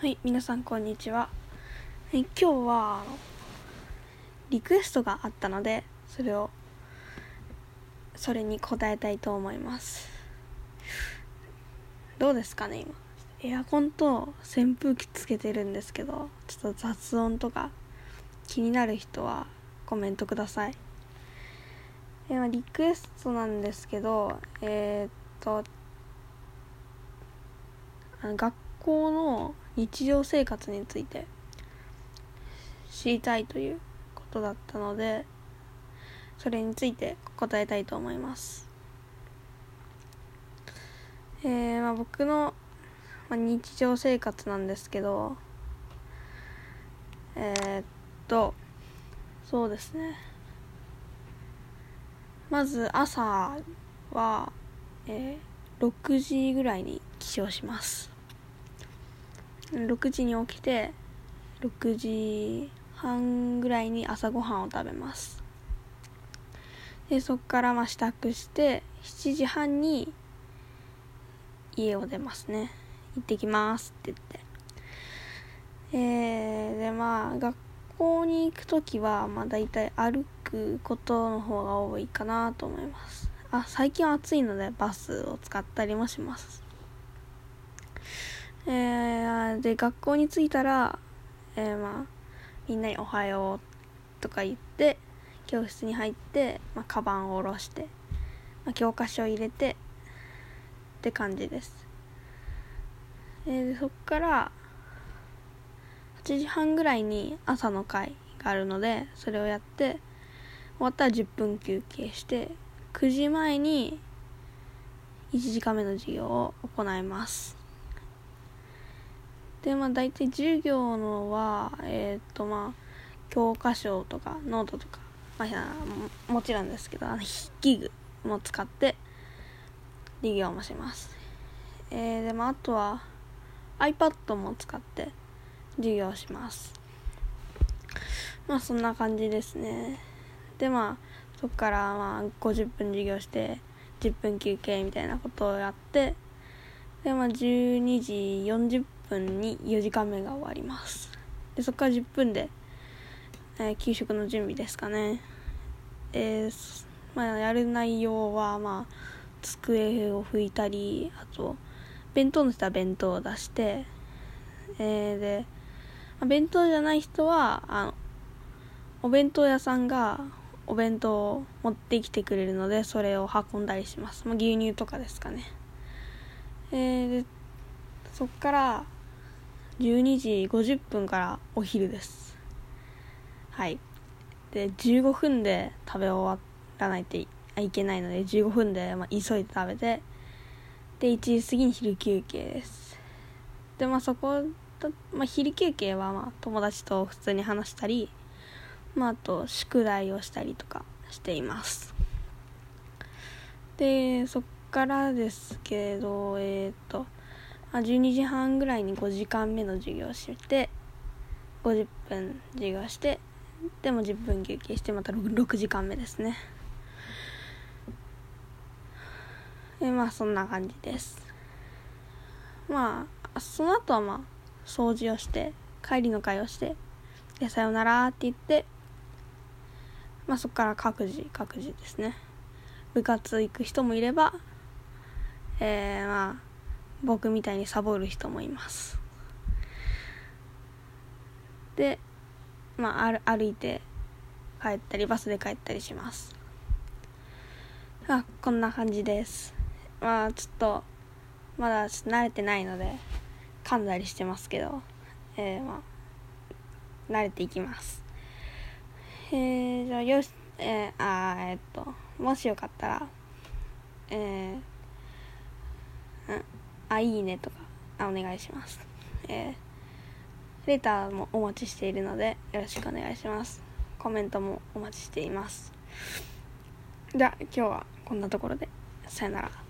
はい皆さんこんにちは、はい、今日はリクエストがあったのでそれをそれに答えたいと思います。どうですかね今。エアコンと扇風機つけてるんですけどちょっと雑音とか気になる人はコメントください。えリクエストなんですけどえー、っと学校の日常生活について知りたいということだったのでそれについて答えたいと思います。えー、まあ、僕の、まあ、日常生活なんですけどえー、っとそうですね。まず朝は、えー、6時ぐらいに起床します。6時に起きて6時半ぐらいに朝ごはんを食べます。でそこからまあ支度して7時半に家を出ますね。行ってきますって言って。えー、でまあ学校に行く時はまあ大体歩くことの方が多いかなと思います。あ最近暑いのでバスを使ったりもします。えー、で学校に着いたら、えー、まあみんなに「おはよう」とか言って教室に入って、まあ、カバンを下ろして、まあ、教科書を入れてって感じです、えー、そっから8時半ぐらいに朝の会があるのでそれをやって終わったら10分休憩して9時前に1時間目の授業を行います。でまあ大体授業のはえっ、とまあ教科書とかノートとか、まあ、もちろんですけどあの筆記具も使って授業もします。えー、でもあとは iPad も使って授業します。まあそんな感じですね。でまあそこからまあ50分授業して10分休憩みたいなことをやってでまあ12時40分に4時間目が終わります。でそこから10分で、えー、給食の準備ですかね。えー、まあやる内容はまあ机を拭いたりあと弁当の人は弁当を出してえー、で、まあ、弁当じゃない人はあのお弁当屋さんがお弁当を持ってきてくれるのでそれを運んだりします、まあ、牛乳とかですかね。えー、でそっから12時50分からお昼です。はい。で15分で食べ終わらないといけないので15分で、まあ、急いで食べてで1時過ぎに昼休憩です。でまあそこ、まあ、昼休憩はまあ友達と普通に話したりまああと宿題をしたりとかしています。でそっからですけどえっ、ー、とあ12時半ぐらいに5時間目の授業して50分授業してでも10分休憩してまた 6, 6時間目ですね。でまあそんな感じです。まあその後はまあ掃除をして帰りの会をしてでさよならって言ってまあそこから各自各自ですね。部活行く人もいればえー、まあ僕みたいにサボる人もいます。でまあ歩いて帰ったりバスで帰ったりします。あこんな感じです。まあちょっとまだ慣れてないので噛んだりしてますけどえー、まあ慣れていきます。えー、じゃあよしえー、あえー、っともしよかったらえー、あ、いいねとか、あ、お願いします。えー、レターもお待ちしているので、よろしくお願いします。コメントもお待ちしています。じゃあ、今日はこんなところで、さよなら。